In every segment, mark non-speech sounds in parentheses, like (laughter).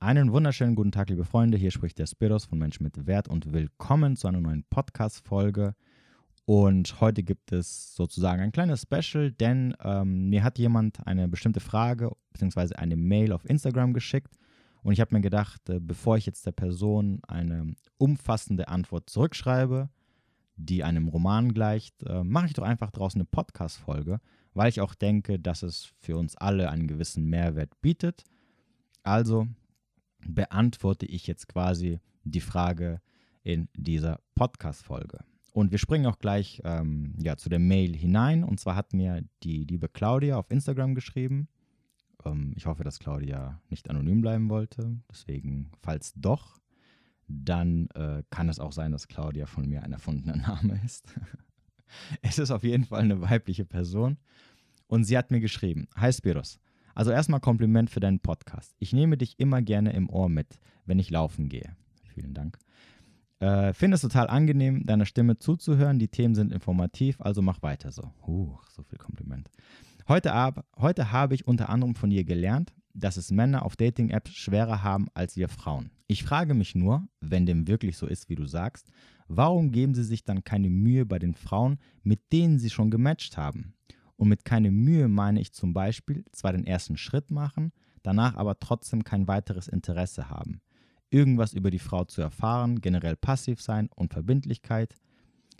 Einen wunderschönen guten Tag, liebe Freunde. Hier spricht der Spiros von Mensch mit Wert und willkommen zu einer neuen Podcast-Folge. Und heute gibt es sozusagen ein kleines Special, denn ähm, mir hat jemand eine bestimmte Frage bzw. eine Mail auf Instagram geschickt. Und ich habe mir gedacht, äh, bevor ich jetzt der Person eine umfassende Antwort zurückschreibe, die einem Roman gleicht, äh, mache ich doch einfach draußen eine Podcast-Folge, weil ich auch denke, dass es für uns alle einen gewissen Mehrwert bietet. Also beantworte ich jetzt quasi die Frage in dieser Podcast-Folge. Und wir springen auch gleich ähm, ja, zu der Mail hinein. Und zwar hat mir die liebe Claudia auf Instagram geschrieben. Ähm, ich hoffe, dass Claudia nicht anonym bleiben wollte. Deswegen, falls doch, dann äh, kann es auch sein, dass Claudia von mir ein erfundener (laughs) Name ist. es ist auf jeden Fall eine weibliche Person. Und sie hat mir geschrieben: Hi Spiros, also erstmal Kompliment für deinen Podcast. Ich nehme dich immer gerne im Ohr mit, wenn ich laufen gehe. Vielen Dank. Äh, Finde es total angenehm, deiner Stimme zuzuhören. Die Themen sind informativ, also mach weiter so. Huch, so viel Kompliment. Heute, ab, heute habe ich unter anderem von dir gelernt, dass es Männer auf Dating-Apps schwerer haben als wir Frauen. Ich frage mich nur, wenn dem wirklich so ist, wie du sagst, warum geben sie sich dann keine Mühe bei den Frauen, mit denen sie schon gematcht haben? Und mit keine Mühe meine ich zum Beispiel zwar den ersten Schritt machen, danach aber trotzdem kein weiteres Interesse haben. Irgendwas über die Frau zu erfahren, generell passiv sein, Unverbindlichkeit,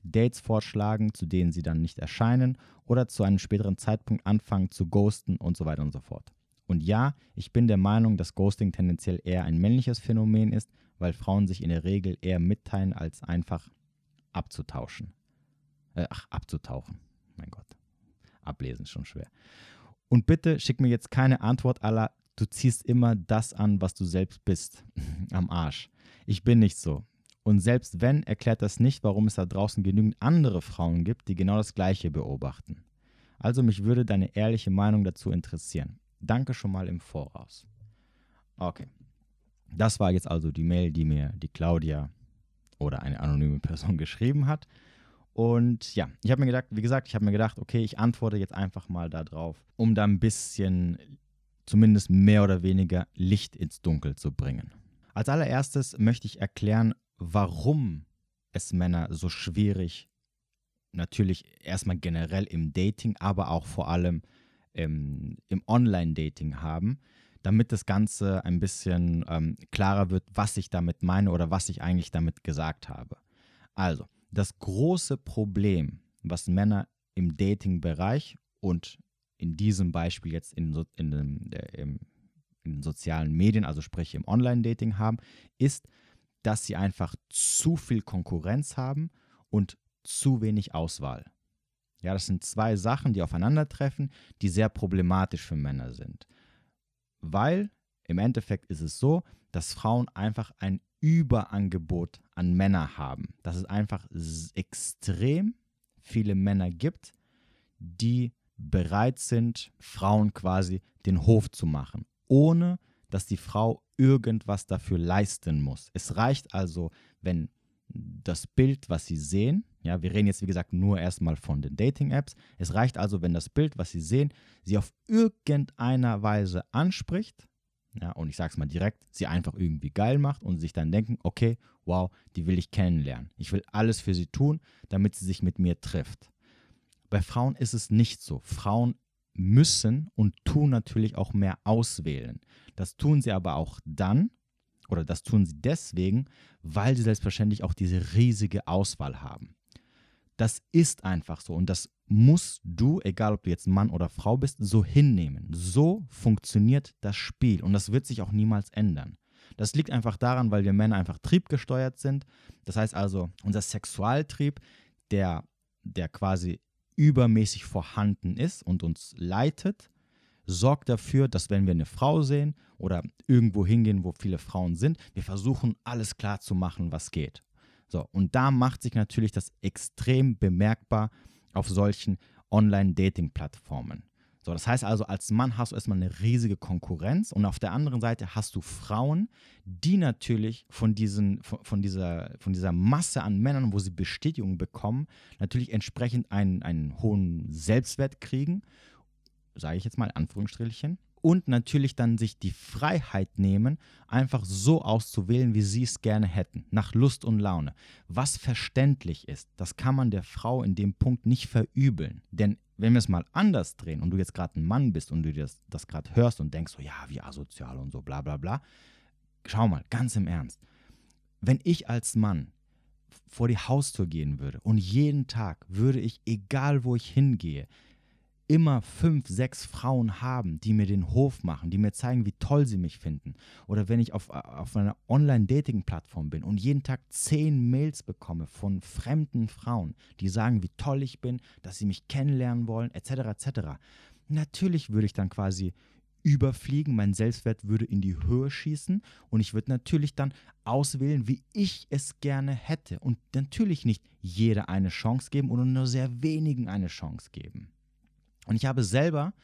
Dates vorschlagen, zu denen sie dann nicht erscheinen oder zu einem späteren Zeitpunkt anfangen zu ghosten und so weiter und so fort. Und ja, ich bin der Meinung, dass Ghosting tendenziell eher ein männliches Phänomen ist, weil Frauen sich in der Regel eher mitteilen, als einfach abzutauschen. Äh, ach, abzutauchen. Mein Gott ablesen schon schwer. Und bitte schick mir jetzt keine Antwort aller, du ziehst immer das an, was du selbst bist. (laughs) Am Arsch. Ich bin nicht so. Und selbst wenn, erklärt das nicht, warum es da draußen genügend andere Frauen gibt, die genau das Gleiche beobachten. Also mich würde deine ehrliche Meinung dazu interessieren. Danke schon mal im Voraus. Okay. Das war jetzt also die Mail, die mir die Claudia oder eine anonyme Person (laughs) geschrieben hat. Und ja, ich habe mir gedacht, wie gesagt, ich habe mir gedacht, okay, ich antworte jetzt einfach mal darauf, um da ein bisschen zumindest mehr oder weniger Licht ins Dunkel zu bringen. Als allererstes möchte ich erklären, warum es Männer so schwierig, natürlich erstmal generell im Dating, aber auch vor allem im, im Online-Dating haben, damit das Ganze ein bisschen ähm, klarer wird, was ich damit meine oder was ich eigentlich damit gesagt habe. Also, das große Problem, was Männer im Dating-Bereich und in diesem Beispiel jetzt in, in, in, äh, in den sozialen Medien, also sprich im Online-Dating haben, ist, dass sie einfach zu viel Konkurrenz haben und zu wenig Auswahl. Ja, das sind zwei Sachen, die aufeinandertreffen, die sehr problematisch für Männer sind. Weil im Endeffekt ist es so, dass Frauen einfach ein Überangebot an Männer haben. Dass es einfach extrem viele Männer gibt, die bereit sind, Frauen quasi den Hof zu machen, ohne dass die Frau irgendwas dafür leisten muss. Es reicht also, wenn das Bild, was sie sehen, ja, wir reden jetzt wie gesagt nur erstmal von den Dating-Apps, es reicht also, wenn das Bild, was sie sehen, sie auf irgendeiner Weise anspricht, ja, und ich sage es mal direkt, sie einfach irgendwie geil macht und sich dann denken, okay, wow, die will ich kennenlernen. Ich will alles für sie tun, damit sie sich mit mir trifft. Bei Frauen ist es nicht so. Frauen müssen und tun natürlich auch mehr auswählen. Das tun sie aber auch dann, oder das tun sie deswegen, weil sie selbstverständlich auch diese riesige Auswahl haben. Das ist einfach so und das musst du, egal ob du jetzt Mann oder Frau bist, so hinnehmen. So funktioniert das Spiel und das wird sich auch niemals ändern. Das liegt einfach daran, weil wir Männer einfach triebgesteuert sind. Das heißt also, unser Sexualtrieb, der, der quasi übermäßig vorhanden ist und uns leitet, sorgt dafür, dass wenn wir eine Frau sehen oder irgendwo hingehen, wo viele Frauen sind, wir versuchen alles klar zu machen, was geht. So, und da macht sich natürlich das extrem bemerkbar auf solchen Online-Dating-Plattformen. So, das heißt also, als Mann hast du erstmal eine riesige Konkurrenz und auf der anderen Seite hast du Frauen, die natürlich von, diesen, von, von, dieser, von dieser Masse an Männern, wo sie Bestätigung bekommen, natürlich entsprechend einen, einen hohen Selbstwert kriegen, sage ich jetzt mal in Anführungsstrichen, und natürlich dann sich die Freiheit nehmen, einfach so auszuwählen, wie sie es gerne hätten, nach Lust und Laune. Was verständlich ist, das kann man der Frau in dem Punkt nicht verübeln. Denn wenn wir es mal anders drehen und du jetzt gerade ein Mann bist und du das, das gerade hörst und denkst so, ja, wie asozial und so, bla bla bla, schau mal, ganz im Ernst. Wenn ich als Mann vor die Haustür gehen würde und jeden Tag würde ich, egal wo ich hingehe, immer fünf, sechs Frauen haben, die mir den Hof machen, die mir zeigen, wie toll sie mich finden. Oder wenn ich auf, auf einer Online-Dating-Plattform bin und jeden Tag zehn Mails bekomme von fremden Frauen, die sagen, wie toll ich bin, dass sie mich kennenlernen wollen, etc., etc. Natürlich würde ich dann quasi überfliegen, mein Selbstwert würde in die Höhe schießen und ich würde natürlich dann auswählen, wie ich es gerne hätte und natürlich nicht jeder eine Chance geben oder nur sehr wenigen eine Chance geben. Und ich habe selber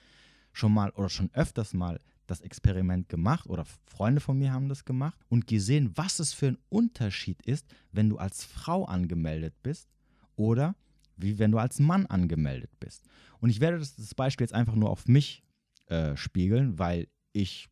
schon mal oder schon öfters mal das Experiment gemacht oder Freunde von mir haben das gemacht und gesehen, was es für ein Unterschied ist, wenn du als Frau angemeldet bist oder wie wenn du als Mann angemeldet bist. Und ich werde das, das Beispiel jetzt einfach nur auf mich äh, spiegeln, weil ich,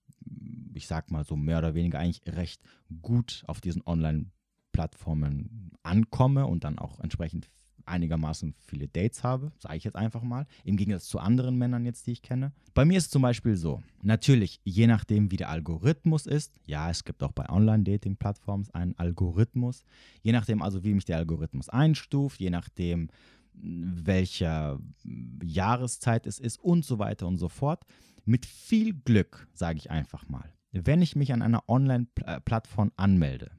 ich sag mal so mehr oder weniger eigentlich recht gut auf diesen Online-Plattformen ankomme und dann auch entsprechend einigermaßen viele Dates habe, sage ich jetzt einfach mal, im Gegensatz zu anderen Männern jetzt, die ich kenne. Bei mir ist es zum Beispiel so, natürlich, je nachdem, wie der Algorithmus ist, ja, es gibt auch bei Online-Dating-Plattformen einen Algorithmus, je nachdem also, wie mich der Algorithmus einstuft, je nachdem, welcher Jahreszeit es ist und so weiter und so fort. Mit viel Glück, sage ich einfach mal, wenn ich mich an einer Online-Plattform anmelde,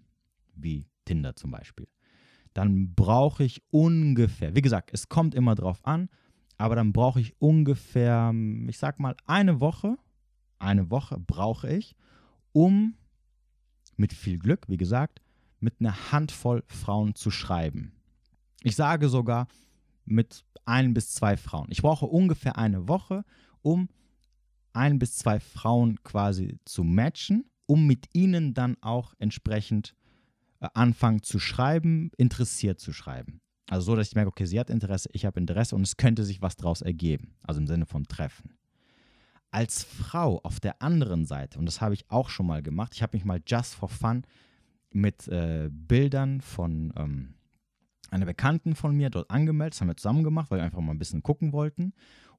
wie Tinder zum Beispiel, dann brauche ich ungefähr, wie gesagt, es kommt immer drauf an, aber dann brauche ich ungefähr, ich sag mal, eine Woche, eine Woche brauche ich, um mit viel Glück, wie gesagt, mit einer Handvoll Frauen zu schreiben. Ich sage sogar mit ein bis zwei Frauen. Ich brauche ungefähr eine Woche, um ein bis zwei Frauen quasi zu matchen, um mit ihnen dann auch entsprechend äh, anfangen zu schreiben, interessiert zu schreiben. Also so, dass ich merke, okay, sie hat Interesse, ich habe Interesse und es könnte sich was daraus ergeben. Also im Sinne von Treffen. Als Frau auf der anderen Seite, und das habe ich auch schon mal gemacht, ich habe mich mal just for fun mit äh, Bildern von ähm, einer Bekannten von mir dort angemeldet, das haben wir zusammen gemacht, weil wir einfach mal ein bisschen gucken wollten.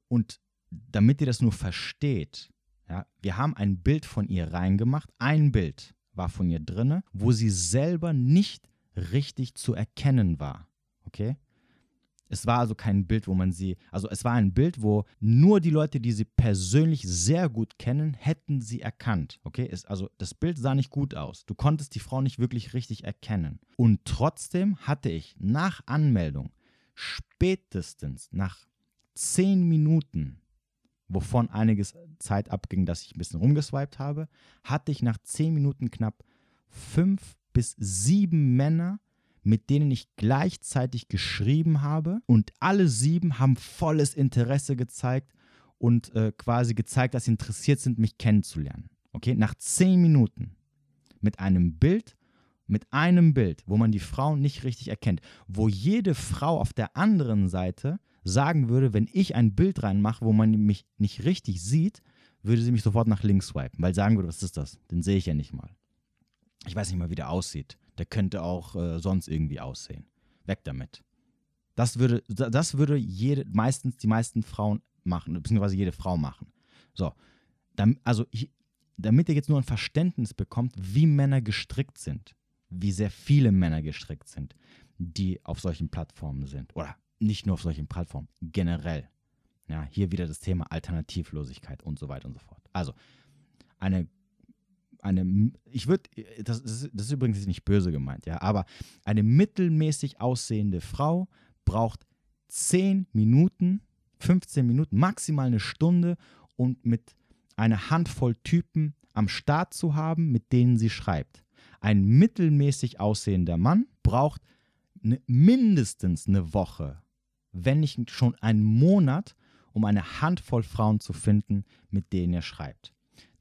Und damit ihr das nur versteht, ja, wir haben ein Bild von ihr reingemacht, ein Bild war von ihr drinne, wo sie selber nicht richtig zu erkennen war. Okay? Es war also kein Bild, wo man sie, also es war ein Bild, wo nur die Leute, die sie persönlich sehr gut kennen, hätten sie erkannt. Okay, es, also das Bild sah nicht gut aus. Du konntest die Frau nicht wirklich richtig erkennen. Und trotzdem hatte ich nach Anmeldung spätestens nach zehn Minuten wovon einiges Zeit abging, dass ich ein bisschen rumgeswiped habe, hatte ich nach zehn Minuten knapp fünf bis sieben Männer, mit denen ich gleichzeitig geschrieben habe. Und alle sieben haben volles Interesse gezeigt und äh, quasi gezeigt, dass sie interessiert sind, mich kennenzulernen. Okay, nach zehn Minuten mit einem Bild, mit einem Bild, wo man die Frau nicht richtig erkennt, wo jede Frau auf der anderen Seite sagen würde, wenn ich ein Bild reinmache, wo man mich nicht richtig sieht, würde sie mich sofort nach links swipen, weil sagen würde, was ist das? Den sehe ich ja nicht mal. Ich weiß nicht mal, wie der aussieht. Der könnte auch äh, sonst irgendwie aussehen. Weg damit. Das würde, das würde jede, meistens die meisten Frauen machen, beziehungsweise jede Frau machen. So, dann, also ich, damit ihr jetzt nur ein Verständnis bekommt, wie Männer gestrickt sind, wie sehr viele Männer gestrickt sind, die auf solchen Plattformen sind oder nicht nur auf solchen Plattformen, generell. Ja, hier wieder das Thema Alternativlosigkeit und so weiter und so fort. Also, eine, eine ich würde, das, das, ist übrigens nicht böse gemeint, ja, aber eine mittelmäßig aussehende Frau braucht 10 Minuten, 15 Minuten, maximal eine Stunde, um mit einer Handvoll Typen am Start zu haben, mit denen sie schreibt. Ein mittelmäßig aussehender Mann braucht ne, mindestens eine Woche, wenn nicht schon einen Monat, um eine Handvoll Frauen zu finden, mit denen er schreibt.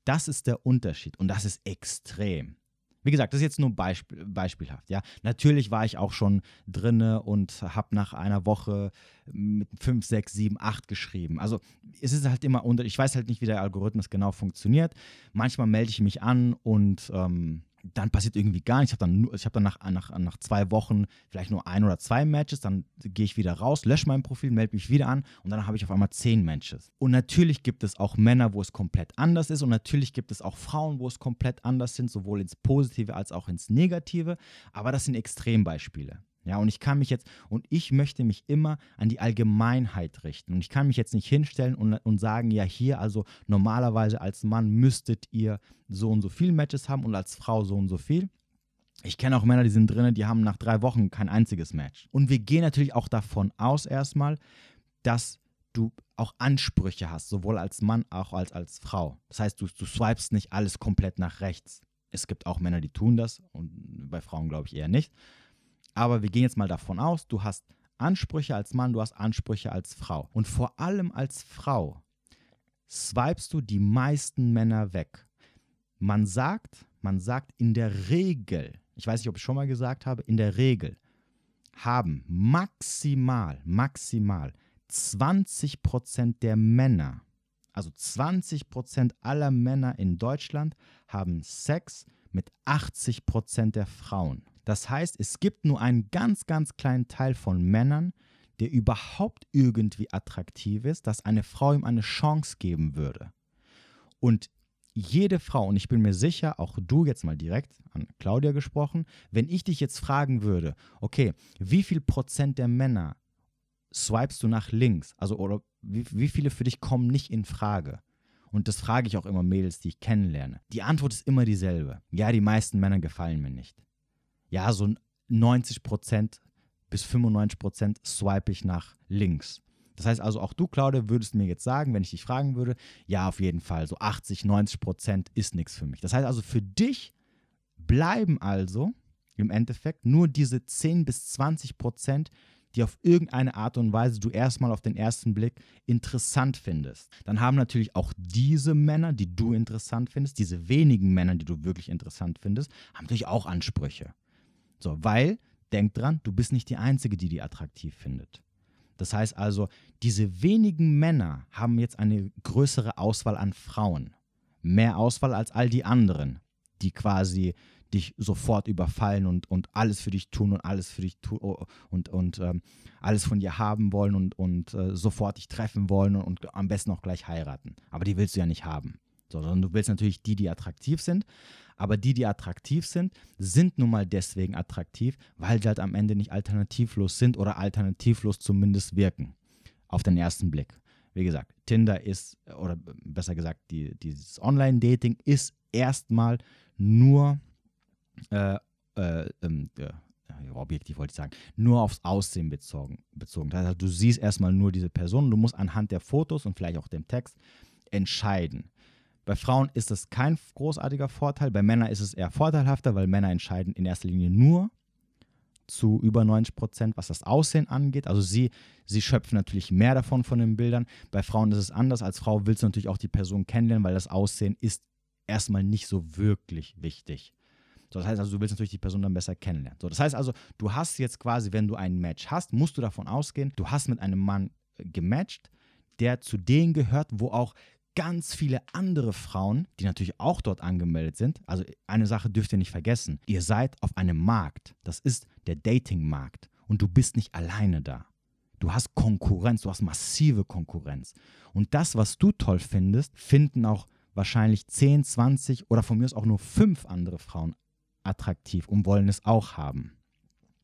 Das ist der Unterschied und das ist extrem. Wie gesagt, das ist jetzt nur Beispiel, beispielhaft. Ja, natürlich war ich auch schon drinne und habe nach einer Woche mit 5, 6, 7, 8 geschrieben. Also es ist halt immer unter. Ich weiß halt nicht, wie der Algorithmus genau funktioniert. Manchmal melde ich mich an und ähm, dann passiert irgendwie gar nichts. Ich habe dann, hab dann nach, nach, nach zwei Wochen vielleicht nur ein oder zwei Matches, dann gehe ich wieder raus, lösche mein Profil, melde mich wieder an und dann habe ich auf einmal zehn Matches. Und natürlich gibt es auch Männer, wo es komplett anders ist und natürlich gibt es auch Frauen, wo es komplett anders sind, sowohl ins Positive als auch ins Negative, aber das sind Extrembeispiele. Ja, und ich kann mich jetzt, und ich möchte mich immer an die Allgemeinheit richten. Und ich kann mich jetzt nicht hinstellen und, und sagen, ja, hier, also normalerweise als Mann müsstet ihr so und so viele Matches haben und als Frau so und so viel. Ich kenne auch Männer, die sind drin, die haben nach drei Wochen kein einziges Match. Und wir gehen natürlich auch davon aus erstmal, dass du auch Ansprüche hast, sowohl als Mann auch als als Frau. Das heißt, du, du swipest nicht alles komplett nach rechts. Es gibt auch Männer, die tun das und bei Frauen glaube ich eher nicht. Aber wir gehen jetzt mal davon aus, du hast Ansprüche als Mann, du hast Ansprüche als Frau. Und vor allem als Frau swipest du die meisten Männer weg. Man sagt, man sagt in der Regel, ich weiß nicht, ob ich schon mal gesagt habe, in der Regel haben maximal, maximal 20% der Männer, also 20% aller Männer in Deutschland haben Sex mit 80% der Frauen. Das heißt, es gibt nur einen ganz, ganz kleinen Teil von Männern, der überhaupt irgendwie attraktiv ist, dass eine Frau ihm eine Chance geben würde. Und jede Frau, und ich bin mir sicher, auch du jetzt mal direkt an Claudia gesprochen, wenn ich dich jetzt fragen würde, okay, wie viel Prozent der Männer swipest du nach links? Also, oder wie, wie viele für dich kommen nicht in Frage? Und das frage ich auch immer Mädels, die ich kennenlerne. Die Antwort ist immer dieselbe. Ja, die meisten Männer gefallen mir nicht ja, so 90% bis 95% swipe ich nach links. Das heißt also, auch du, Claudia, würdest mir jetzt sagen, wenn ich dich fragen würde, ja, auf jeden Fall, so 80, 90% ist nichts für mich. Das heißt also, für dich bleiben also im Endeffekt nur diese 10 bis 20 Prozent, die auf irgendeine Art und Weise du erstmal auf den ersten Blick interessant findest. Dann haben natürlich auch diese Männer, die du interessant findest, diese wenigen Männer, die du wirklich interessant findest, haben natürlich auch Ansprüche. So, weil, denk dran, du bist nicht die Einzige, die die attraktiv findet. Das heißt also, diese wenigen Männer haben jetzt eine größere Auswahl an Frauen. Mehr Auswahl als all die anderen, die quasi dich sofort überfallen und, und alles für dich tun und alles für dich tun und, und ähm, alles von dir haben wollen und, und äh, sofort dich treffen wollen und, und am besten auch gleich heiraten. Aber die willst du ja nicht haben. So, sondern du willst natürlich die, die attraktiv sind. Aber die, die attraktiv sind, sind nun mal deswegen attraktiv, weil sie halt am Ende nicht alternativlos sind oder alternativlos zumindest wirken. Auf den ersten Blick. Wie gesagt, Tinder ist, oder besser gesagt, die, dieses Online-Dating ist erstmal nur, äh, äh, äh, objektiv wollte ich sagen, nur aufs Aussehen bezogen. bezogen. Das heißt, du siehst erstmal nur diese Person, du musst anhand der Fotos und vielleicht auch dem Text entscheiden. Bei Frauen ist das kein großartiger Vorteil, bei Männern ist es eher vorteilhafter, weil Männer entscheiden in erster Linie nur zu über 90 Prozent, was das Aussehen angeht. Also sie, sie schöpfen natürlich mehr davon von den Bildern. Bei Frauen ist es anders. Als Frau willst du natürlich auch die Person kennenlernen, weil das Aussehen ist erstmal nicht so wirklich wichtig. So, das heißt also, du willst natürlich die Person dann besser kennenlernen. So, das heißt also, du hast jetzt quasi, wenn du ein Match hast, musst du davon ausgehen, du hast mit einem Mann äh, gematcht, der zu denen gehört, wo auch ganz viele andere Frauen, die natürlich auch dort angemeldet sind. Also eine Sache dürft ihr nicht vergessen. Ihr seid auf einem Markt. Das ist der Dating-Markt. Und du bist nicht alleine da. Du hast Konkurrenz, du hast massive Konkurrenz. Und das, was du toll findest, finden auch wahrscheinlich 10, 20 oder von mir aus auch nur 5 andere Frauen attraktiv und wollen es auch haben.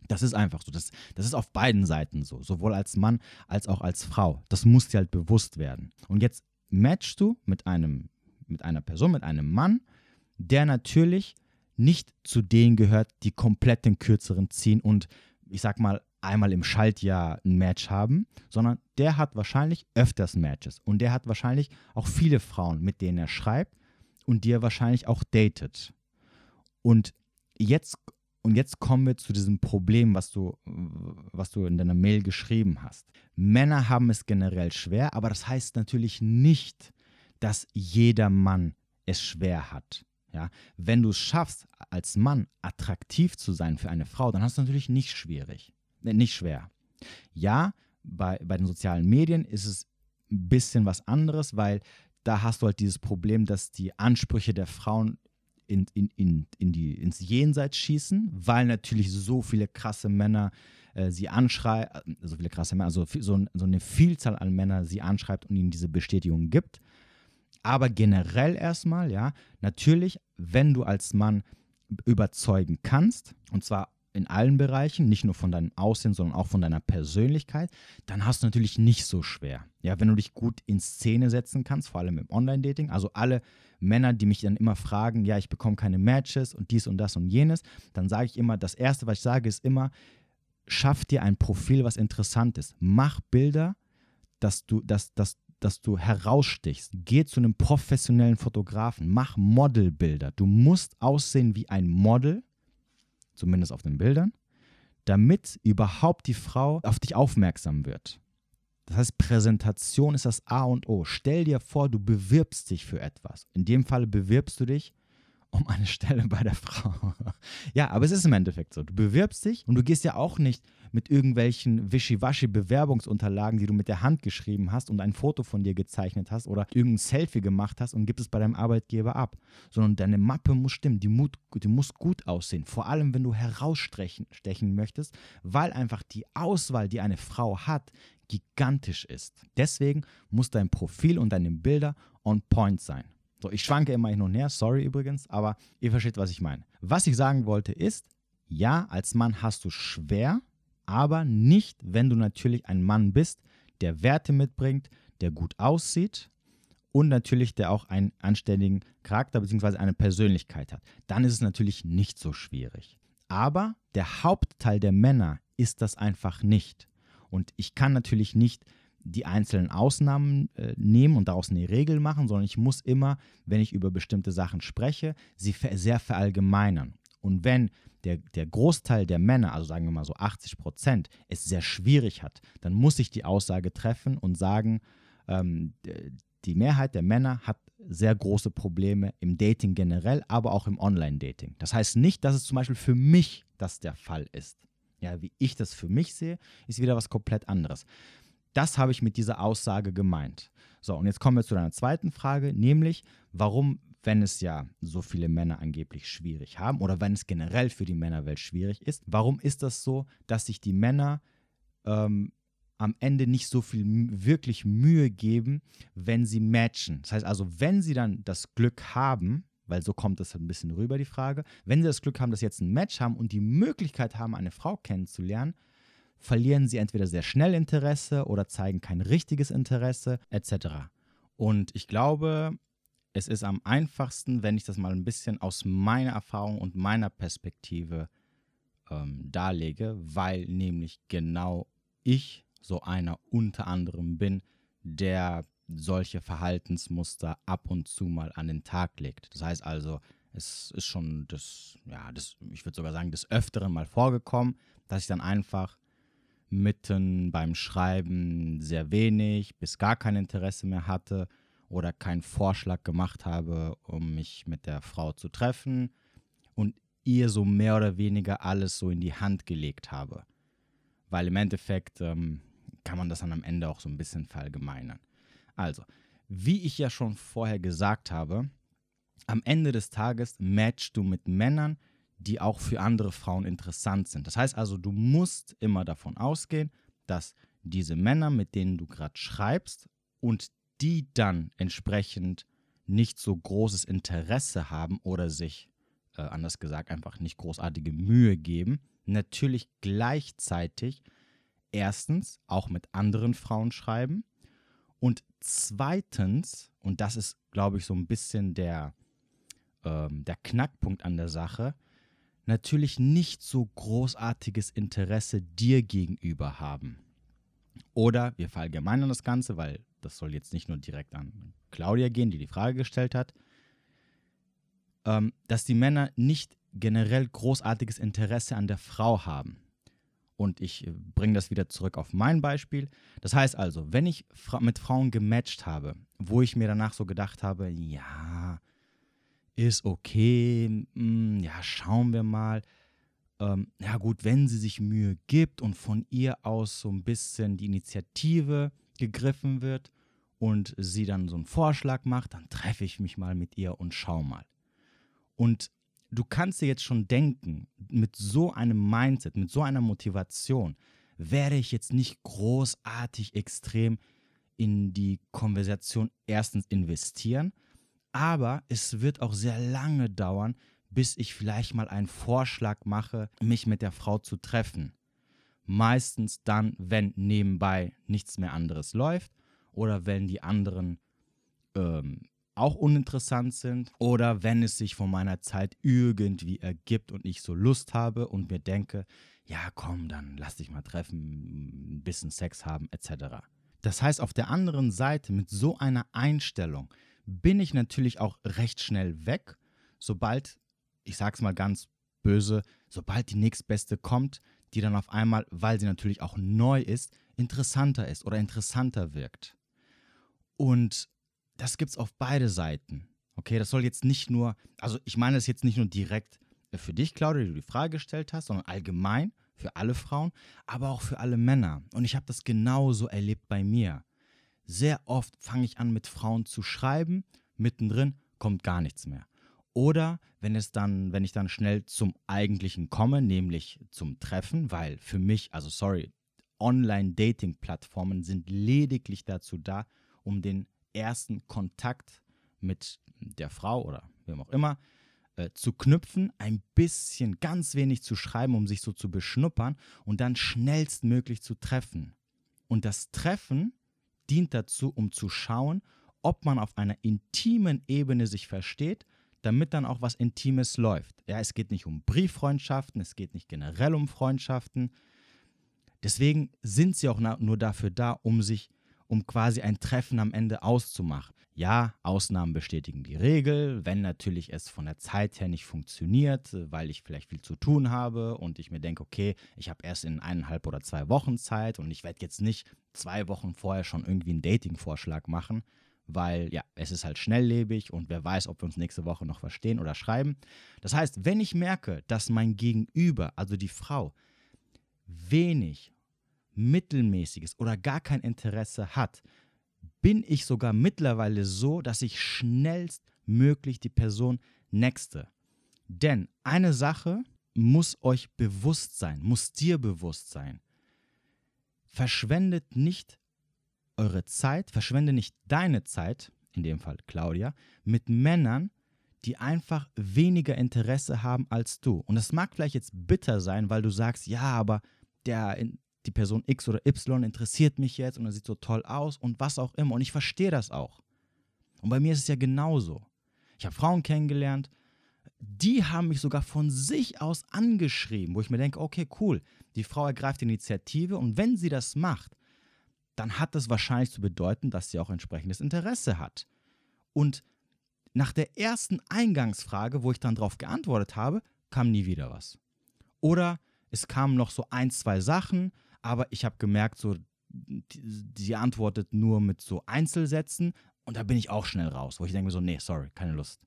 Das ist einfach so. Das, das ist auf beiden Seiten so, sowohl als Mann als auch als Frau. Das muss dir halt bewusst werden. Und jetzt matchst du mit einem, mit einer Person, mit einem Mann, der natürlich nicht zu denen gehört, die komplett den kürzeren ziehen und ich sag mal einmal im Schaltjahr ein Match haben, sondern der hat wahrscheinlich öfters Matches und der hat wahrscheinlich auch viele Frauen, mit denen er schreibt und die er wahrscheinlich auch datet. Und jetzt und jetzt kommen wir zu diesem Problem, was du, was du in deiner Mail geschrieben hast. Männer haben es generell schwer, aber das heißt natürlich nicht, dass jeder Mann es schwer hat. Ja, wenn du es schaffst, als Mann attraktiv zu sein für eine Frau, dann hast du natürlich nicht schwierig, äh, nicht schwer. Ja, bei, bei den sozialen Medien ist es ein bisschen was anderes, weil da hast du halt dieses Problem, dass die Ansprüche der Frauen in, in, in, in die, ins Jenseits schießen, weil natürlich so viele krasse Männer äh, sie anschreiben, äh, so viele krasse Männer, also so, so eine Vielzahl an Männern sie anschreibt und ihnen diese Bestätigung gibt. Aber generell erstmal, ja, natürlich, wenn du als Mann überzeugen kannst, und zwar in allen Bereichen, nicht nur von deinem Aussehen, sondern auch von deiner Persönlichkeit, dann hast du natürlich nicht so schwer. Ja, wenn du dich gut in Szene setzen kannst, vor allem im Online-Dating. Also alle Männer, die mich dann immer fragen, ja, ich bekomme keine Matches und dies und das und jenes, dann sage ich immer, das Erste, was ich sage, ist immer, schaff dir ein Profil, was interessant ist. Mach Bilder, dass du, dass, dass, dass du herausstichst. Geh zu einem professionellen Fotografen. Mach Modelbilder. Du musst aussehen wie ein Model, zumindest auf den Bildern, damit überhaupt die Frau auf dich aufmerksam wird. Das heißt, Präsentation ist das A und O. Stell dir vor, du bewirbst dich für etwas. In dem Fall bewirbst du dich um eine Stelle bei der Frau. (laughs) ja, aber es ist im Endeffekt so. Du bewirbst dich und du gehst ja auch nicht mit irgendwelchen Wischiwaschi-Bewerbungsunterlagen, die du mit der Hand geschrieben hast und ein Foto von dir gezeichnet hast oder irgendein Selfie gemacht hast und gibst es bei deinem Arbeitgeber ab. Sondern deine Mappe muss stimmen, die, Mut, die muss gut aussehen. Vor allem, wenn du herausstechen stechen möchtest, weil einfach die Auswahl, die eine Frau hat, gigantisch ist. Deswegen muss dein Profil und deine Bilder on point sein. So, ich schwanke immer hin und her, sorry übrigens, aber ihr versteht, was ich meine. Was ich sagen wollte ist, ja, als Mann hast du schwer, aber nicht, wenn du natürlich ein Mann bist, der Werte mitbringt, der gut aussieht und natürlich der auch einen anständigen Charakter bzw. eine Persönlichkeit hat. Dann ist es natürlich nicht so schwierig. Aber der Hauptteil der Männer ist das einfach nicht. Und ich kann natürlich nicht die einzelnen Ausnahmen äh, nehmen und daraus eine Regel machen, sondern ich muss immer, wenn ich über bestimmte Sachen spreche, sie sehr verallgemeinern. Und wenn der, der Großteil der Männer, also sagen wir mal so 80 Prozent, es sehr schwierig hat, dann muss ich die Aussage treffen und sagen, ähm, die Mehrheit der Männer hat sehr große Probleme im Dating generell, aber auch im Online-Dating. Das heißt nicht, dass es zum Beispiel für mich das der Fall ist. Ja, wie ich das für mich sehe, ist wieder was komplett anderes. Das habe ich mit dieser Aussage gemeint. So, und jetzt kommen wir zu deiner zweiten Frage, nämlich warum, wenn es ja so viele Männer angeblich schwierig haben oder wenn es generell für die Männerwelt schwierig ist, warum ist das so, dass sich die Männer ähm, am Ende nicht so viel wirklich Mühe geben, wenn sie matchen? Das heißt also, wenn sie dann das Glück haben, weil so kommt es ein bisschen rüber, die Frage, wenn sie das Glück haben, dass sie jetzt ein Match haben und die Möglichkeit haben, eine Frau kennenzulernen, verlieren sie entweder sehr schnell Interesse oder zeigen kein richtiges Interesse etc. Und ich glaube, es ist am einfachsten, wenn ich das mal ein bisschen aus meiner Erfahrung und meiner Perspektive ähm, darlege, weil nämlich genau ich so einer unter anderem bin, der solche Verhaltensmuster ab und zu mal an den Tag legt. Das heißt also, es ist schon das, ja, das, ich würde sogar sagen, des Öfteren mal vorgekommen, dass ich dann einfach mitten beim Schreiben sehr wenig bis gar kein Interesse mehr hatte oder keinen Vorschlag gemacht habe, um mich mit der Frau zu treffen und ihr so mehr oder weniger alles so in die Hand gelegt habe. Weil im Endeffekt ähm, kann man das dann am Ende auch so ein bisschen verallgemeinern. Also, wie ich ja schon vorher gesagt habe, am Ende des Tages matchst du mit Männern, die auch für andere Frauen interessant sind. Das heißt also, du musst immer davon ausgehen, dass diese Männer, mit denen du gerade schreibst und die dann entsprechend nicht so großes Interesse haben oder sich, äh, anders gesagt, einfach nicht großartige Mühe geben, natürlich gleichzeitig erstens auch mit anderen Frauen schreiben und zweitens, und das ist, glaube ich, so ein bisschen der, ähm, der Knackpunkt an der Sache, natürlich nicht so großartiges Interesse dir gegenüber haben. Oder wir verallgemeinern das Ganze, weil das soll jetzt nicht nur direkt an Claudia gehen, die die Frage gestellt hat, ähm, dass die Männer nicht generell großartiges Interesse an der Frau haben. Und ich äh, bringe das wieder zurück auf mein Beispiel. Das heißt also, wenn ich mit Frauen gematcht habe, wo ich mir danach so gedacht habe, ja, ist okay, mh, hm, ja, schauen wir mal. Ähm, ja gut, wenn sie sich Mühe gibt und von ihr aus so ein bisschen die Initiative gegriffen wird und sie dann so einen Vorschlag macht, dann treffe ich mich mal mit ihr und schau mal. Und du kannst dir jetzt schon denken, mit so einem Mindset, mit so einer Motivation, werde ich jetzt nicht großartig extrem in die Konversation erstens investieren, aber es wird auch sehr lange dauern, bis ich vielleicht mal einen Vorschlag mache, mich mit der Frau zu treffen. Meistens dann, wenn nebenbei nichts mehr anderes läuft oder wenn die anderen ähm, auch uninteressant sind oder wenn es sich von meiner Zeit irgendwie ergibt und ich so Lust habe und mir denke, ja komm, dann lass dich mal treffen, ein bisschen Sex haben etc. Das heißt, auf der anderen Seite mit so einer Einstellung bin ich natürlich auch recht schnell weg, sobald, ich sag's mal ganz böse, sobald die nächstbeste kommt, die dann auf einmal, weil sie natürlich auch neu ist, interessanter ist oder interessanter wirkt. Und das gibt's auf beide Seiten. Okay, das soll jetzt nicht nur, also ich meine das jetzt nicht nur direkt für dich, Claudia, die du die Frage gestellt hast, sondern allgemein für alle Frauen, aber auch für alle Männer. Und ich habe das genauso erlebt bei mir. Sehr oft fange ich an, mit Frauen zu schreiben, mittendrin kommt gar nichts mehr. Oder wenn es dann, wenn ich dann schnell zum Eigentlichen komme, nämlich zum Treffen, weil für mich, also sorry, Online-Dating-Plattformen sind lediglich dazu da, um den ersten Kontakt mit der Frau oder wem auch immer äh, zu knüpfen, ein bisschen, ganz wenig zu schreiben, um sich so zu beschnuppern und dann schnellstmöglich zu treffen. Und das Treffen dient dazu, um zu schauen, ob man auf einer intimen Ebene sich versteht, damit dann auch was Intimes läuft. Ja, es geht nicht um Brieffreundschaften, es geht nicht generell um Freundschaften. Deswegen sind sie auch nur dafür da, um sich um quasi ein Treffen am Ende auszumachen. Ja, Ausnahmen bestätigen die Regel, wenn natürlich es von der Zeit her nicht funktioniert, weil ich vielleicht viel zu tun habe und ich mir denke, okay, ich habe erst in eineinhalb oder zwei Wochen Zeit und ich werde jetzt nicht zwei Wochen vorher schon irgendwie einen Dating-Vorschlag machen, weil ja, es ist halt schnelllebig und wer weiß, ob wir uns nächste Woche noch verstehen oder schreiben. Das heißt, wenn ich merke, dass mein Gegenüber, also die Frau, wenig mittelmäßiges oder gar kein Interesse hat, bin ich sogar mittlerweile so, dass ich schnellstmöglich die Person nexte. Denn eine Sache muss euch bewusst sein, muss dir bewusst sein. Verschwendet nicht eure Zeit, verschwende nicht deine Zeit, in dem Fall Claudia, mit Männern, die einfach weniger Interesse haben als du. Und das mag vielleicht jetzt bitter sein, weil du sagst, ja, aber der die Person X oder Y interessiert mich jetzt und er sieht so toll aus und was auch immer. Und ich verstehe das auch. Und bei mir ist es ja genauso. Ich habe Frauen kennengelernt, die haben mich sogar von sich aus angeschrieben, wo ich mir denke, okay, cool, die Frau ergreift die Initiative und wenn sie das macht, dann hat das wahrscheinlich zu bedeuten, dass sie auch entsprechendes Interesse hat. Und nach der ersten Eingangsfrage, wo ich dann darauf geantwortet habe, kam nie wieder was. Oder es kamen noch so ein, zwei Sachen, aber ich habe gemerkt, so, sie antwortet nur mit so Einzelsätzen und da bin ich auch schnell raus, wo ich denke so, nee, sorry, keine Lust.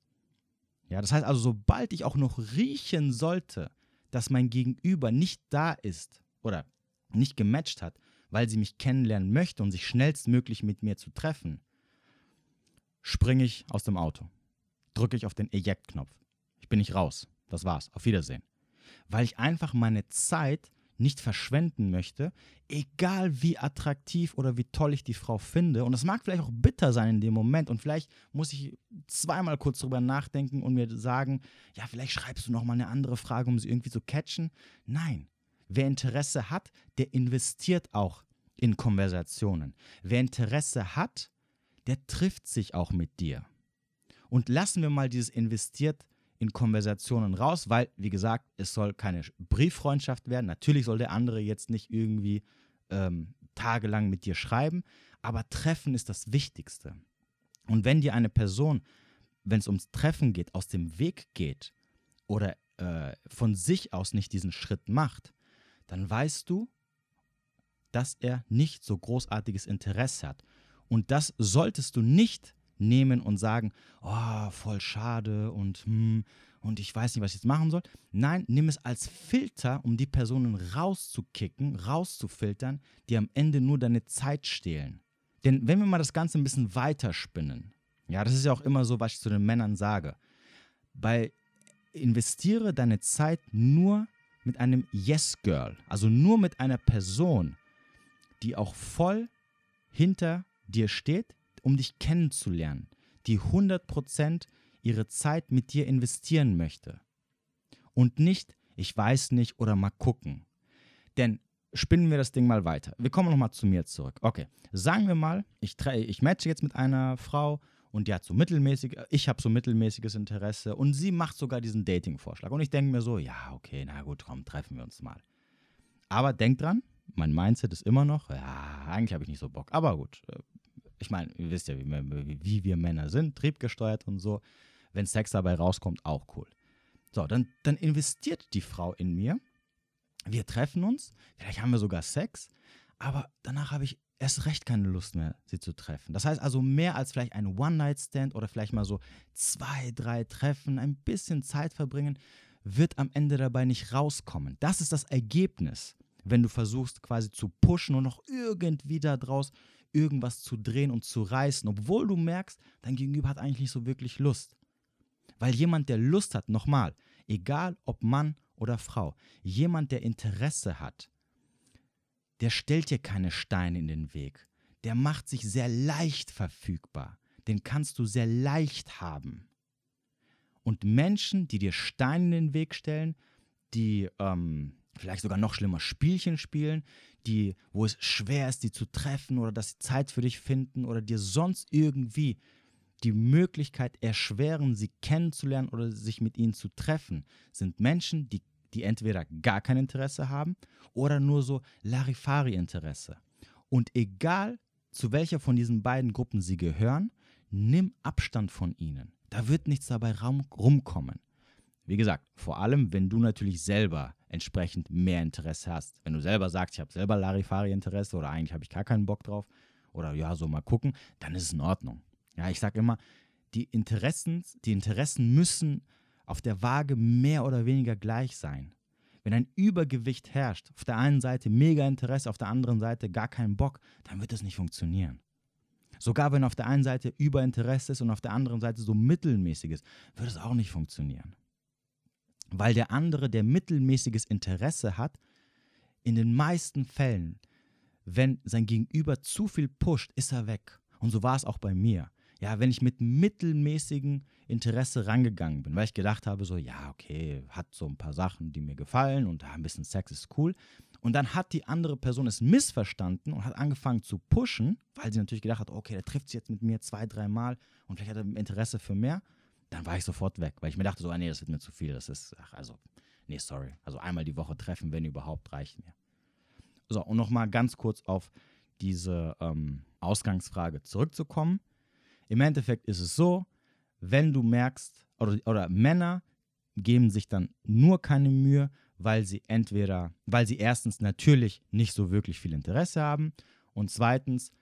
Ja, das heißt also, sobald ich auch noch riechen sollte, dass mein Gegenüber nicht da ist oder nicht gematcht hat, weil sie mich kennenlernen möchte und sich schnellstmöglich mit mir zu treffen, springe ich aus dem Auto, drücke ich auf den Eject-Knopf. Ich bin nicht raus. Das war's. Auf Wiedersehen. Weil ich einfach meine Zeit nicht verschwenden möchte, egal wie attraktiv oder wie toll ich die Frau finde. Und das mag vielleicht auch bitter sein in dem Moment und vielleicht muss ich zweimal kurz drüber nachdenken und mir sagen, ja, vielleicht schreibst du noch mal eine andere Frage, um sie irgendwie zu catchen. Nein, wer Interesse hat, der investiert auch in Konversationen. Wer Interesse hat, der trifft sich auch mit dir. Und lassen wir mal dieses investiert in Konversationen raus, weil, wie gesagt, es soll keine Brieffreundschaft werden. Natürlich soll der andere jetzt nicht irgendwie ähm, tagelang mit dir schreiben, aber Treffen ist das Wichtigste. Und wenn dir eine Person, wenn es ums Treffen geht, aus dem Weg geht oder äh, von sich aus nicht diesen Schritt macht, dann weißt du, dass er nicht so großartiges Interesse hat. Und das solltest du nicht nehmen und sagen, oh, voll schade und hm, und ich weiß nicht, was ich jetzt machen soll. Nein, nimm es als Filter, um die Personen rauszukicken, rauszufiltern, die am Ende nur deine Zeit stehlen. Denn wenn wir mal das Ganze ein bisschen weiterspinnen, ja, das ist ja auch immer so, was ich zu den Männern sage, bei investiere deine Zeit nur mit einem Yes Girl, also nur mit einer Person, die auch voll hinter dir steht, um dich kennenzulernen, die 100% ihre Zeit mit dir investieren möchte. Und nicht, ich weiß nicht oder mal gucken. Denn spinnen wir das Ding mal weiter. Wir kommen nochmal zu mir zurück. Okay, sagen wir mal, ich, ich matche jetzt mit einer Frau und die hat so mittelmäßig, ich habe so mittelmäßiges Interesse und sie macht sogar diesen Dating-Vorschlag. Und ich denke mir so, ja, okay, na gut, komm, treffen wir uns mal. Aber denk dran, mein Mindset ist immer noch, ja, eigentlich habe ich nicht so Bock. Aber gut, äh, ich meine, ihr wisst ja, wie, wie, wir Männer sind, triebgesteuert und so. Wenn Sex dabei rauskommt, auch cool. So, dann, dann investiert die Frau in mir. Wir treffen uns, vielleicht haben wir sogar Sex, aber danach habe ich erst recht keine Lust mehr, sie zu treffen. Das heißt also mehr als vielleicht ein One-Night-Stand oder vielleicht mal so zwei, drei Treffen, ein bisschen Zeit verbringen, wird am Ende dabei nicht rauskommen. Das ist das Ergebnis, wenn du versuchst quasi zu pushen und noch irgendwie daraus irgendwas zu drehen und zu reißen, obwohl du merkst, dein Gegenüber hat eigentlich nicht so wirklich Lust. Weil jemand, der Lust hat, nochmal, egal ob Mann oder Frau, jemand, der Interesse hat, der stellt dir keine Steine in den Weg. Der macht sich sehr leicht verfügbar. Den kannst du sehr leicht haben. Und Menschen, die dir Steine in den Weg stellen, die ähm, vielleicht sogar noch schlimmer Spielchen spielen, die, wo es schwer ist, die zu treffen oder dass sie Zeit für dich finden oder dir sonst irgendwie die Möglichkeit erschweren, sie kennenzulernen oder sich mit ihnen zu treffen, sind Menschen, die, die entweder gar kein Interesse haben oder nur so Larifari-Interesse. Und egal zu welcher von diesen beiden Gruppen sie gehören, nimm Abstand von ihnen. Da wird nichts dabei rumkommen. Wie gesagt, vor allem, wenn du natürlich selber entsprechend mehr Interesse hast. Wenn du selber sagst, ich habe selber Larifari-Interesse oder eigentlich habe ich gar keinen Bock drauf oder ja, so mal gucken, dann ist es in Ordnung. Ja, ich sage immer, die Interessen, die Interessen müssen auf der Waage mehr oder weniger gleich sein. Wenn ein Übergewicht herrscht, auf der einen Seite mega Interesse, auf der anderen Seite gar keinen Bock, dann wird das nicht funktionieren. Sogar wenn auf der einen Seite Überinteresse ist und auf der anderen Seite so mittelmäßig ist, wird es auch nicht funktionieren. Weil der andere, der mittelmäßiges Interesse hat, in den meisten Fällen, wenn sein Gegenüber zu viel pusht, ist er weg. Und so war es auch bei mir ja, wenn ich mit mittelmäßigem Interesse rangegangen bin, weil ich gedacht habe, so, ja, okay, hat so ein paar Sachen, die mir gefallen und ein bisschen Sex ist cool. Und dann hat die andere Person es missverstanden und hat angefangen zu pushen, weil sie natürlich gedacht hat, okay, der trifft sich jetzt mit mir zwei, dreimal und vielleicht hat er Interesse für mehr. Dann war ich sofort weg, weil ich mir dachte, so, ah, nee, das wird mir zu viel. Das ist, ach, also, nee, sorry. Also einmal die Woche treffen, wenn überhaupt, reicht mir. So, und nochmal ganz kurz auf diese ähm, Ausgangsfrage zurückzukommen. Im Endeffekt ist es so, wenn du merkst, oder, oder Männer geben sich dann nur keine Mühe, weil sie entweder, weil sie erstens natürlich nicht so wirklich viel Interesse haben und zweitens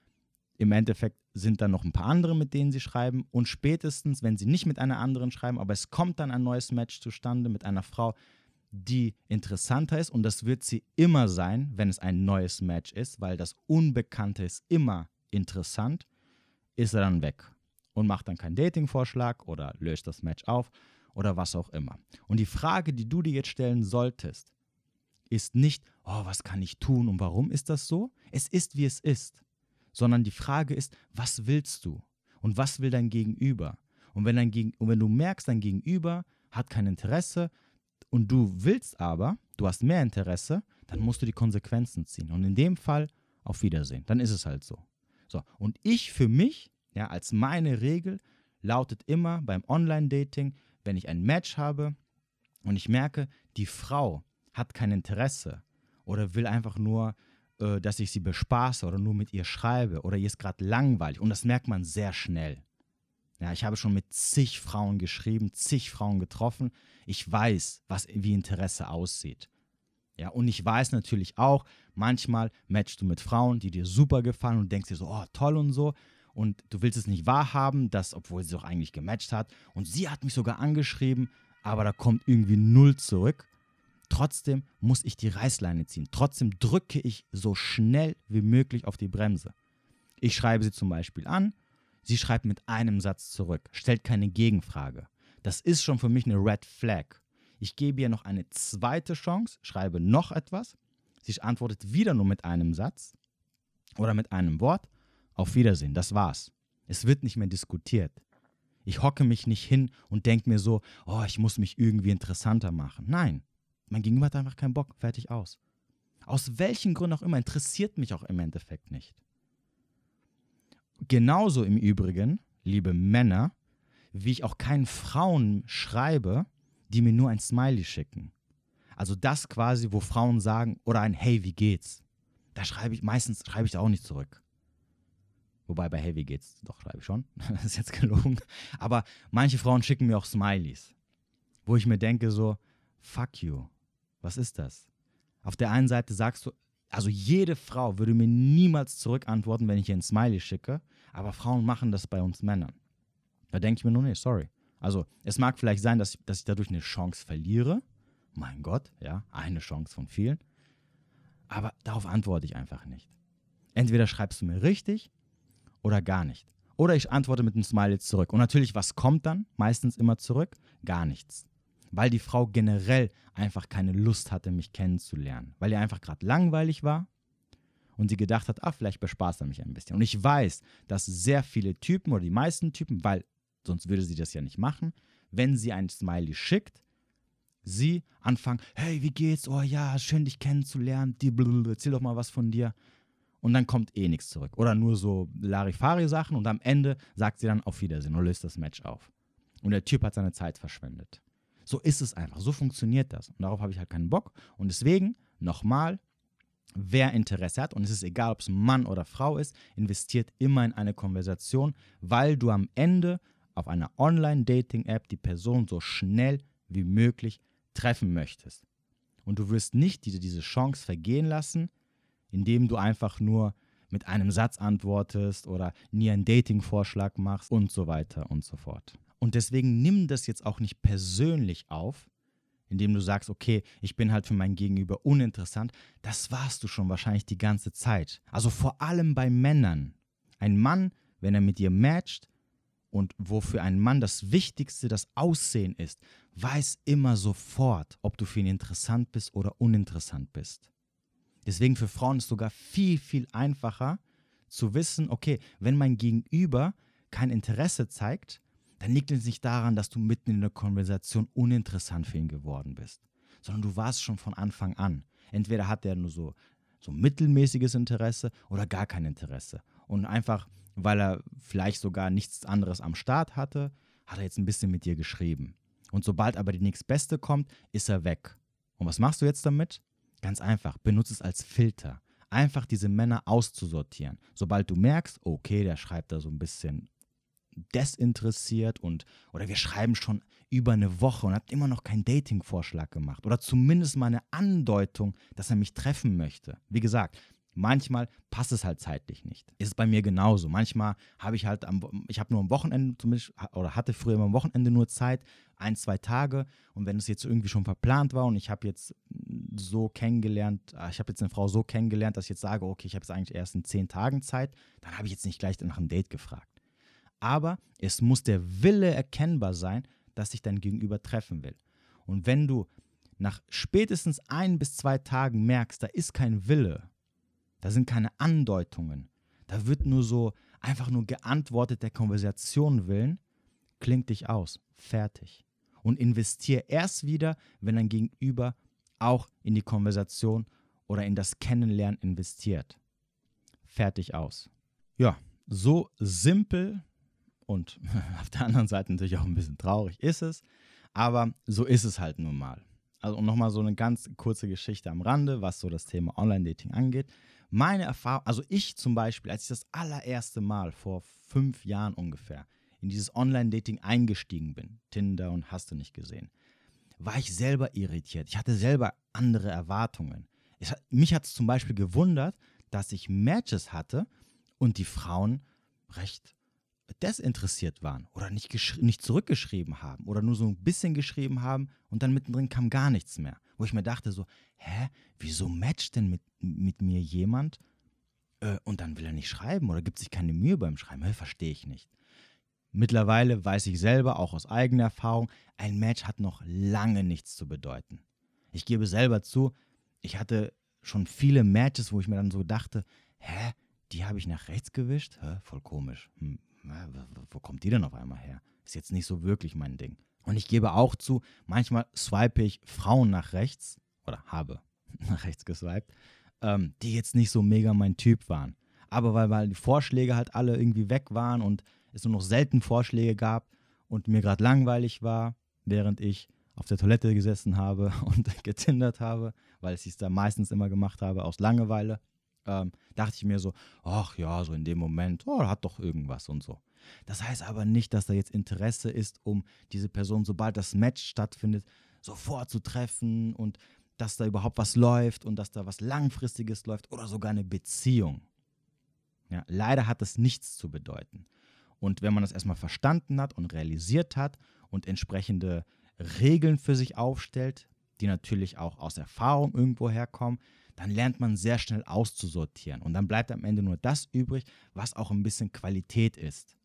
im Endeffekt sind dann noch ein paar andere, mit denen sie schreiben und spätestens, wenn sie nicht mit einer anderen schreiben, aber es kommt dann ein neues Match zustande mit einer Frau, die interessanter ist und das wird sie immer sein, wenn es ein neues Match ist, weil das Unbekannte ist immer interessant, ist er dann weg und macht dann keinen Dating-Vorschlag oder löst das Match auf oder was auch immer. Und die Frage, die du dir jetzt stellen solltest, ist nicht, oh, was kann ich tun und warum ist das so? Es ist, wie es ist. Sondern die Frage ist, was willst du? Und was will dein Gegenüber? Und wenn, dein Gegen und wenn du merkst, dein Gegenüber hat kein Interesse und du willst aber, du hast mehr Interesse, dann musst du die Konsequenzen ziehen. Und in dem Fall auf Wiedersehen. Dann ist es halt so. So, und ich für mich ja, als meine Regel lautet immer beim Online-Dating, wenn ich ein Match habe und ich merke, die Frau hat kein Interesse oder will einfach nur, äh, dass ich sie bespaße oder nur mit ihr schreibe oder ihr ist gerade langweilig und das merkt man sehr schnell. Ja, ich habe schon mit zig Frauen geschrieben, zig Frauen getroffen. Ich weiß, was, wie Interesse aussieht. Ja, und ich weiß natürlich auch, manchmal matchst du mit Frauen, die dir super gefallen und denkst dir so, oh, toll und so. und du willst es nicht wahrhaben, dass, obwohl sie doch eigentlich gematcht hat und sie hat mich sogar angeschrieben, aber da kommt irgendwie null zurück. Trotzdem muss ich die Reißleine ziehen. Trotzdem drücke ich so schnell wie möglich auf die Bremse. Ich schreibe sie zum Beispiel an, sie schreibt mit einem Satz zurück, stellt keine Gegenfrage. Das ist schon für mich eine Red Flag. Ich gebe ihr noch eine zweite Chance, schreibe noch etwas. Sie antwortet wieder nur mit einem Satz oder mit einem Wort. Auf Wiedersehen, das war's. Es wird nicht mehr diskutiert. Ich hocke mich nicht hin und denke mir so, oh, ich muss mich irgendwie interessanter machen. Nein, mein Gegenüber hat einfach keinen Bock, fertig aus. Aus welchen Gründen auch immer, interessiert mich auch im Endeffekt nicht. Genauso im Übrigen, liebe Männer, wie ich auch keinen Frauen schreibe, die mir nur ein Smiley schicken. Also das quasi, wo Frauen sagen, oder ein Hey, wie geht's? Da schreibe ich, meistens schreibe ich auch nicht zurück. Wobei bei Hey, wie geht's? Doch, schreibe ich schon. (laughs) das ist jetzt gelogen. Aber manche Frauen schicken mir auch Smileys. Wo ich mir denke so, fuck you. Was ist das? Auf der einen Seite sagst du, also jede Frau würde mir niemals zurückantworten, wenn ich ihr ein Smiley schicke, aber Frauen machen das bei uns Männern. Da denke ich mir nur, nee, sorry. Also es mag vielleicht sein, dass ich, dass ich dadurch eine Chance verliere. Mein Gott, ja, eine Chance von vielen. Aber darauf antworte ich einfach nicht. Entweder schreibst du mir richtig oder gar nicht. Oder ich antworte mit einem Smiley zurück. Und natürlich, was kommt dann? Meistens immer zurück? Gar nichts weil die Frau generell einfach keine Lust hatte, mich kennenzulernen, weil ihr einfach gerade langweilig war und sie gedacht hat, ah, vielleicht bespaßt er mich ein bisschen. Und ich weiß, dass sehr viele Typen oder die meisten Typen, weil sonst würde sie das ja nicht machen, wenn sie ein Smiley schickt, sie anfangen, hey, wie geht's? Oh ja, schön dich kennenzulernen, die erzähl doch mal was von dir. Und dann kommt eh nichts zurück. Oder nur so Larifari-Sachen und am Ende sagt sie dann auf Wiedersehen und löst das Match auf. Und der Typ hat seine Zeit verschwendet. So ist es einfach. So funktioniert das. Und darauf habe ich halt keinen Bock. Und deswegen, nochmal, wer Interesse hat, und es ist egal, ob es Mann oder Frau ist, investiert immer in eine Konversation, weil du am Ende auf einer Online-Dating-App die Person so schnell wie möglich treffen möchtest. Und du wirst nicht diese, Chance vergehen lassen, indem du einfach nur mit einem Satz antwortest oder nie einen Dating-Vorschlag machst und so weiter und so fort. Und deswegen nimm das jetzt auch nicht persönlich auf, indem du sagst, okay, ich bin halt für mein Gegenüber uninteressant. Das warst du schon wahrscheinlich die ganze Zeit. Also vor allem bei Männern. Ein Mann, wenn er mit dir matcht und wo für einen Mann das Wichtigste das Aussehen ist, weiß immer sofort, ob du für ihn interessant bist oder uninteressant bist. Deswegen für Frauen ist es sogar viel, viel einfacher zu wissen, okay, wenn mein Gegenüber kein Interesse zeigt, dann liegt es nicht daran, dass du mitten in der Konversation uninteressant für ihn geworden bist, sondern du warst schon von Anfang an. Entweder hat er nur so, so mittelmäßiges Interesse oder gar kein Interesse. Und einfach, weil er vielleicht sogar nichts anderes am Start hatte, hat er jetzt ein bisschen mit dir geschrieben. Und sobald aber die nächstbeste kommt, ist er weg. Und was machst du jetzt damit? Ganz einfach, benutze es als Filter. Einfach diese Männer auszusortieren. Sobald du merkst, okay, der schreibt da so ein bisschen desinteressiert und oder wir schreiben schon über eine Woche und hat immer noch keinen Dating-Vorschlag gemacht oder zumindest mal eine Andeutung, dass er mich treffen möchte. Wie gesagt, manchmal passt es halt zeitlich nicht. Ist bei mir genauso. Manchmal habe ich halt am, ich habe nur am Wochenende zumindest oder hatte früher immer am Wochenende nur Zeit, ein, zwei Tage und wenn es jetzt irgendwie schon verplant war und ich habe jetzt so kennengelernt, ah, ich habe jetzt eine Frau so kennengelernt, dass ich jetzt sage, okay, ich habe jetzt eigentlich erst in zehn Tagen Zeit, dann habe ich jetzt nicht gleich nach einem Date gefragt aber es muss der Wille erkennbar sein, dass sich dein Gegenüber treffen will. Und wenn du nach spätestens ein bis zwei Tagen merkst, da ist kein Wille, da sind keine Andeutungen, da wird nur so einfach nur geantwortet der Konversation willen, klingt dich aus, fertig. Und investier erst wieder, wenn dein Gegenüber auch in die Konversation oder in das Kennenlernen investiert. Fertig aus. Ja, so simpel und (laughs) auf der anderen Seite natürlich auch ein bisschen traurig ist es, aber so ist es halt nun mal. Also nochmal so eine ganz kurze Geschichte am Rande, was so das Thema Online-Dating angeht. Meine Erfahrung, also ich zum Beispiel, als ich das allererste Mal vor fünf Jahren ungefähr in dieses Online-Dating eingestiegen bin, Tinder und hast du nicht gesehen, war ich selber irritiert. Ich hatte selber andere Erwartungen. Es, mich hat es zum Beispiel gewundert, dass ich Matches hatte und die Frauen recht desinteressiert waren oder nicht, nicht zurückgeschrieben haben oder nur so ein bisschen geschrieben haben und dann mittendrin kam gar nichts mehr. Wo ich mir dachte so, hä, wieso matcht denn mit, mit mir jemand äh, und dann will er nicht schreiben oder gibt sich keine Mühe beim Schreiben? Hä, verstehe ich nicht. Mittlerweile weiß ich selber, auch aus eigener Erfahrung, ein Match hat noch lange nichts zu bedeuten. Ich gebe selber zu, ich hatte schon viele Matches, wo ich mir dann so dachte, hä, die habe ich nach rechts gewischt? Hä, voll komisch. Hm, wo kommt die denn auf einmal her? Ist jetzt nicht so wirklich mein Ding. Und ich gebe auch zu, manchmal swipe ich Frauen nach rechts oder habe (laughs) nach rechts geswiped, ähm, die jetzt nicht so mega mein Typ waren. Aber weil, weil die Vorschläge halt alle irgendwie weg waren und es nur noch selten Vorschläge gab und mir gerade langweilig war, während ich auf der Toilette gesessen habe (laughs) und getindert habe, weil ich es da meistens immer gemacht habe aus Langeweile, ähm, dachte ich mir so, ach ja, so in dem Moment, oh, hat doch irgendwas und so. Das heißt aber nicht, dass da jetzt Interesse ist, um diese Person, sobald das Match stattfindet, sofort zu treffen und dass da überhaupt was läuft und dass da was Langfristiges läuft oder sogar eine Beziehung. Ja, leider hat das nichts zu bedeuten. Und wenn man das erstmal verstanden hat und realisiert hat und entsprechende Regeln für sich aufstellt, die natürlich auch aus Erfahrung irgendwo herkommen, dann lernt man sehr schnell auszusortieren. Und dann bleibt am Ende nur das übrig, was auch ein bisschen Qualität ist.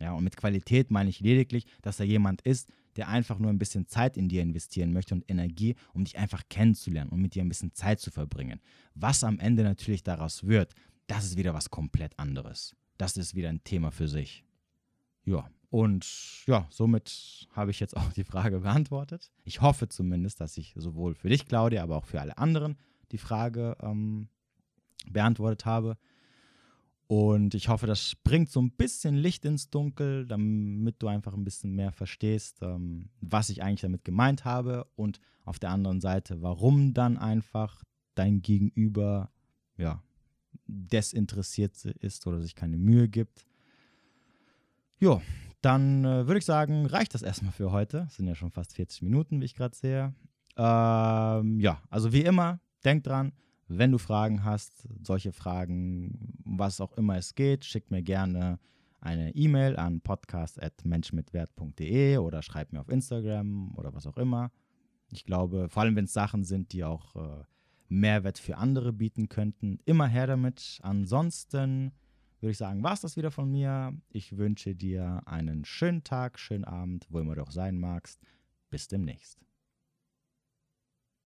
Ja, und mit Qualität meine ich lediglich, dass da jemand ist, der einfach nur ein bisschen Zeit in dir investieren möchte und Energie, um dich einfach kennenzulernen und mit dir ein bisschen Zeit zu verbringen. Was am Ende natürlich daraus wird, das ist wieder was komplett anderes. Das ist wieder ein Thema für sich. Ja, und ja, somit habe ich jetzt auch die Frage beantwortet. Ich hoffe zumindest, dass ich sowohl für dich, Claudia, aber auch für alle anderen die Frage ähm, beantwortet habe. Und ich hoffe, das bringt so ein bisschen Licht ins Dunkel, damit du einfach ein bisschen mehr verstehst, ähm, was ich eigentlich damit gemeint habe. Und auf der anderen Seite, warum dann einfach dein Gegenüber ja, desinteressiert ist oder sich keine Mühe gibt. Jo, dann äh, würde ich sagen, reicht das erstmal für heute. Das sind ja schon fast 40 Minuten, wie ich gerade sehe. Ähm, ja, also wie immer, denk dran, wenn du Fragen hast, solche Fragen, was auch immer es geht, schick mir gerne eine E-Mail an podcast.menschmitwert.de oder schreib mir auf Instagram oder was auch immer. Ich glaube, vor allem wenn es Sachen sind, die auch äh, Mehrwert für andere bieten könnten, immer her damit. Ansonsten würde ich sagen, war es das wieder von mir. Ich wünsche dir einen schönen Tag, schönen Abend, wo immer du auch sein magst. Bis demnächst.